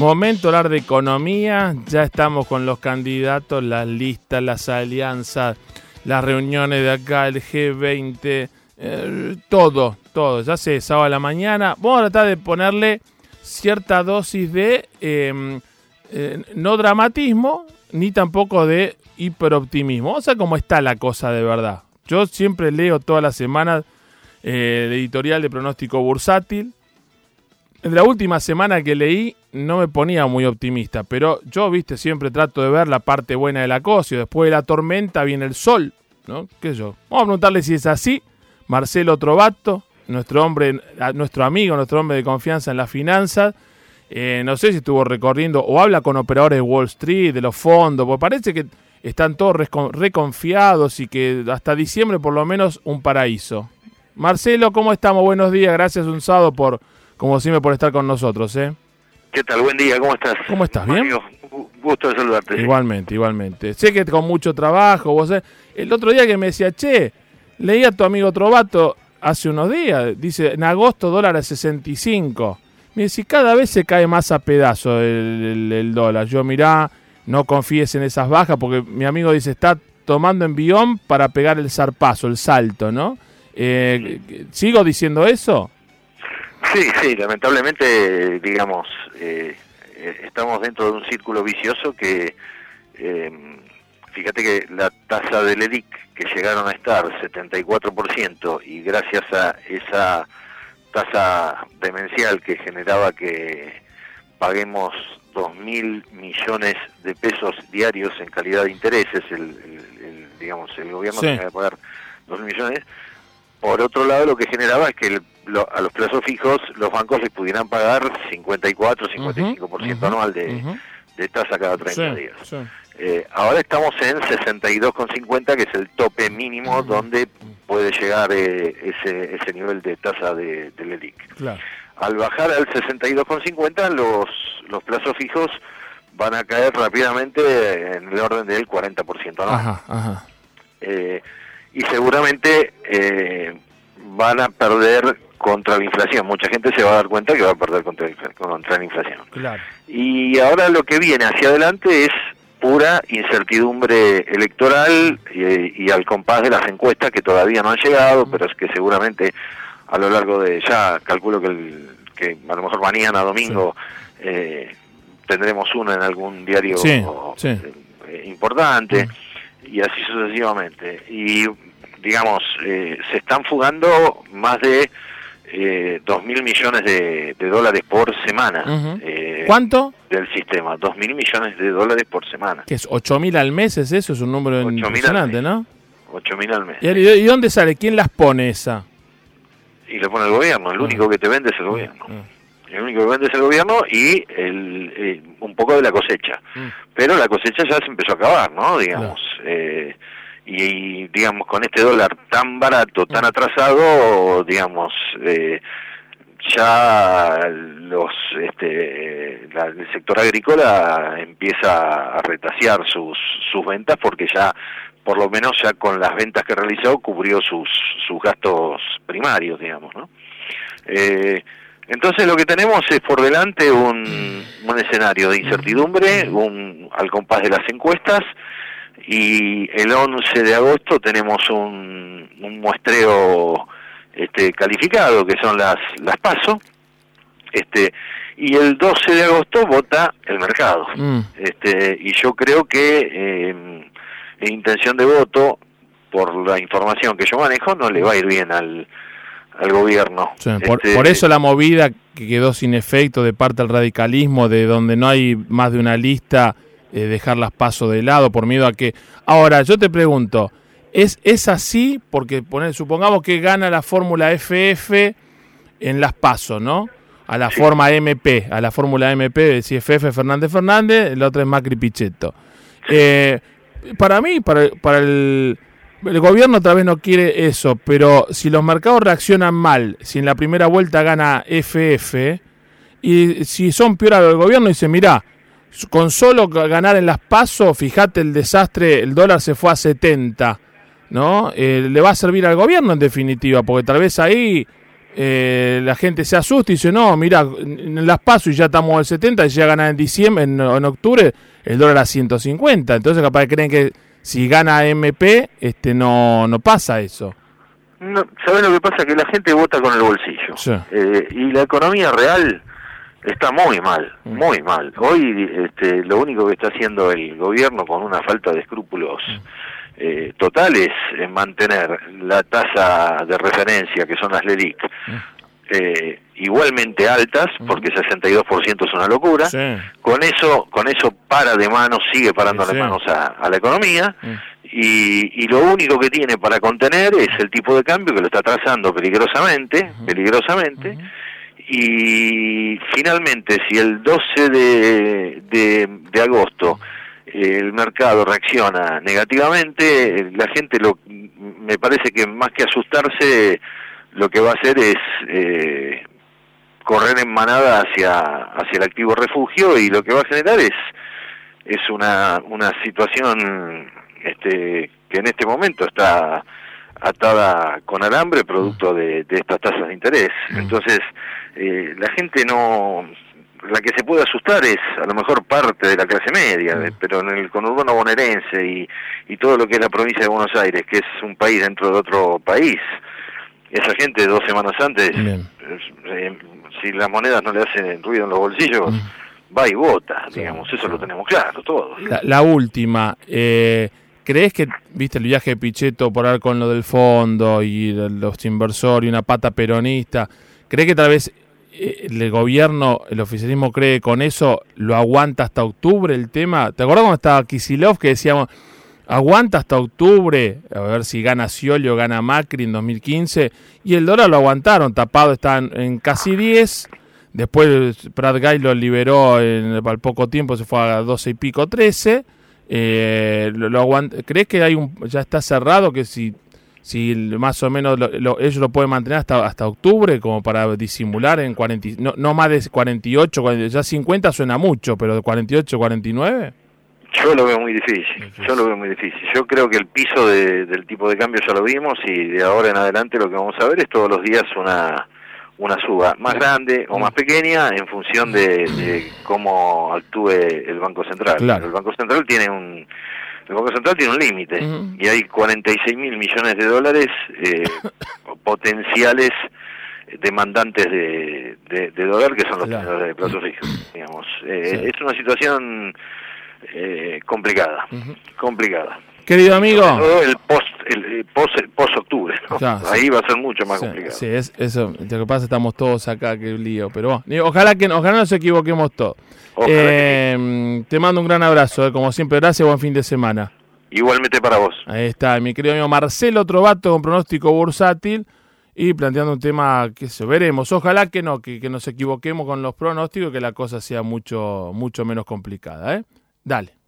Momento hablar de economía, ya estamos con los candidatos, las listas, las alianzas, las reuniones de acá, el G20, eh, todo, todo, ya sé, sábado a la mañana. Vamos a tratar de ponerle cierta dosis de em, eh, no dramatismo, ni tampoco de hiperoptimismo. O sea, cómo está la cosa de verdad. Yo siempre leo todas las semanas eh, el editorial de pronóstico bursátil en la última semana que leí no me ponía muy optimista, pero yo, viste, siempre trato de ver la parte buena del acoso. Después de la tormenta viene el sol, ¿no? ¿Qué yo? Vamos a preguntarle si es así. Marcelo Trovato, nuestro hombre, nuestro amigo, nuestro hombre de confianza en las finanzas. Eh, no sé si estuvo recorriendo o habla con operadores de Wall Street, de los fondos, porque parece que están todos reconfiados y que hasta diciembre por lo menos un paraíso. Marcelo, ¿cómo estamos? Buenos días, gracias un sábado por como siempre por estar con nosotros, ¿eh? ¿Qué tal? Buen día, ¿cómo estás? ¿Cómo estás? ¿Bien? gusto de saludarte. Igualmente, igualmente. Sé que con mucho trabajo, vos El otro día que me decía, che, leí a tu amigo Trovato hace unos días, dice, en agosto dólar a 65. Me dice, cada vez se cae más a pedazo el, dólar. Yo, mirá, no confíes en esas bajas, porque mi amigo dice, está tomando envión para pegar el zarpazo, el salto, ¿no? Eh, ¿Sigo diciendo eso? Sí, sí, lamentablemente, digamos, eh, eh, estamos dentro de un círculo vicioso que, eh, fíjate que la tasa del EDIC, que llegaron a estar 74%, y gracias a esa tasa demencial que generaba que paguemos 2.000 millones de pesos diarios en calidad de intereses, el, digamos, el gobierno tenía que pagar 2.000 millones, por otro lado lo que generaba es que el a los plazos fijos los bancos les pudieran pagar 54, 55% anual de, de, tasa cada 30 días. Eh, ahora estamos en 62,50, que es el tope mínimo donde puede llegar eh, ese, ese nivel de tasa de, del ELIC. Al bajar al 62,50, los, los plazos fijos van a caer rápidamente en el orden del 40% anual. Eh, y seguramente van a perder contra la inflación. Mucha gente se va a dar cuenta que va a perder contra, contra la inflación. Y ahora lo que viene hacia adelante es pura incertidumbre electoral y, al compás de las encuestas que todavía no han llegado, pero es que seguramente a lo largo de ya, calculo que, el, que a lo mejor mañana, domingo, eh, tendremos una en algún diario eh, importante mm. y así sucesivamente. Y digamos, eh, se están fugando más de eh, dos mil millones de, dólares por semana. Eh, ¿Cuánto? Del sistema, dos mil millones de dólares por semana. ¿Que es ocho mil al mes? ¿Es eso? Es un número impresionante, ¿no? Ocho mil al mes. ¿Y, dónde sale? ¿Quién las pone esa? Y lo pone el gobierno, el ah. único que te vende es el gobierno. Ah. El único que vende es el gobierno y el, eh, un poco de la cosecha. Mm. Pero la cosecha ya se empezó a acabar, ¿no? Digamos. Eh, y digamos con este dólar tan barato, tan atrasado, digamos, eh, ya los este, el sector agrícola empieza a retasear sus, sus ventas porque ya por lo menos ya con las ventas que realizó cubrió sus, sus gastos primarios, digamos, ¿no? Eh, entonces lo que tenemos es por delante un, un escenario de incertidumbre, un, al compás de las encuestas, y el 11 de agosto tenemos un, muestreo este, calificado, que son las, las PASO, este, y el 12 de agosto vota el mercado. Mm. Este, y yo creo que eh, en intención de voto, por la información que yo manejo, no le va a ir bien al, al gobierno. este, por, eso la movida que quedó sin efecto de parte del radicalismo, de donde no hay más de una lista eh, dejar las pasos de lado por miedo a que... Ahora, yo te pregunto, ¿es, es así? Porque poner, supongamos que gana la fórmula FF en las pasos, ¿no? A la forma MP, a la fórmula MP, si FF Fernández Fernández, el otro es Macri Pichetto. Eh, para mí, para, para el, el gobierno otra vez no quiere eso, pero si los mercados reaccionan mal, si en la primera vuelta gana FF, y si son peor al gobierno, dice, mira, con solo ganar en las pasos, fíjate el desastre, el dólar se fue a 70, ¿no? Eh, le va a servir al gobierno en definitiva, porque tal vez ahí eh, la gente se asusta y dice, no, mira, en las paso y ya estamos al 70, y ya gana en diciembre, en, octubre, el dólar a 150. Entonces capaz creen que si gana MP, este no, no pasa eso. No, ¿Sabes lo que pasa? Que la gente vota con el bolsillo. Eh, y la economía real está muy mal, mm. muy mal. Hoy este, lo único que está haciendo el gobierno con una falta de escrúpulos mm. eh, totales es mantener la tasa de referencia, que son las LELIC, mm. eh, igualmente altas, porque 62% es una locura. Con eso con eso para de manos, sigue parando de manos a, la economía. Y, y, lo único que tiene para contener es el tipo de cambio que lo está trazando peligrosamente, peligrosamente, y finalmente, si el 12 de, de, agosto eh, el mercado reacciona negativamente, la gente lo, me parece que más que asustarse, lo que va a hacer es eh, correr en manada hacia, hacia el activo refugio y lo que va a generar es, es una, una situación este, que en este momento está atada con alambre producto de, de estas tasas de interés. Entonces, eh, la gente no la que se puede asustar es a lo mejor parte de la clase media, pero en el conurbano bonaerense y, y todo lo que es la provincia de Buenos Aires, que es un país dentro de otro país, esa gente dos semanas antes, eh, si las monedas no le hacen ruido en los bolsillos, va y vota, digamos, eso lo tenemos claro todos. La, última, eh, ¿crees que, viste el viaje de Pichetto por ahí con lo del fondo y los inversores y una pata peronista? ¿Cree que tal vez eh, el gobierno, el oficialismo cree con eso lo aguanta hasta octubre el tema? ¿Te acuerdas cuando estaba Kisilov que decíamos, aguanta hasta octubre, a ver si gana Scioli o gana Macri en 2015? Y el dólar lo aguantaron, tapado está en, casi 10. Después Prat Guy lo liberó en, al poco tiempo, se fue a 12 y pico, 13. Eh, lo, ¿Crees que hay un, ya está cerrado que si si más o menos ellos lo pueden mantener hasta hasta octubre como para disimular en 40 no, no más de 48 ya 50 suena mucho pero de 48 49 yo lo veo muy difícil, yo lo veo muy difícil. Yo creo que el piso del tipo de cambio ya lo vimos y de ahora en adelante lo que vamos a ver es todos los días una una suba más grande o más pequeña en función de, cómo actúe el Banco Central. El Banco Central tiene un el Banco Central tiene un límite y hay 46 mil millones de dólares eh, potenciales demandantes de, de, dólar que son los tenedores de plazo fijo. Digamos. Eh, es una situación eh, complicada, complicada. Querido amigo. el Ahí va a ser mucho más complicado. Sí, es, eso. Lo que pasa estamos todos acá, que lío. Pero bueno, ojalá que ojalá no nos equivoquemos todos. Eh, te mando un gran abrazo, eh, como siempre, gracias, buen fin de semana. Igualmente para vos. Ahí está, mi querido amigo Marcelo Trovato con pronóstico bursátil y planteando un tema que se veremos. Ojalá que no, que, que nos equivoquemos con los pronósticos, que la cosa sea mucho, mucho menos complicada. ¿eh? Dale.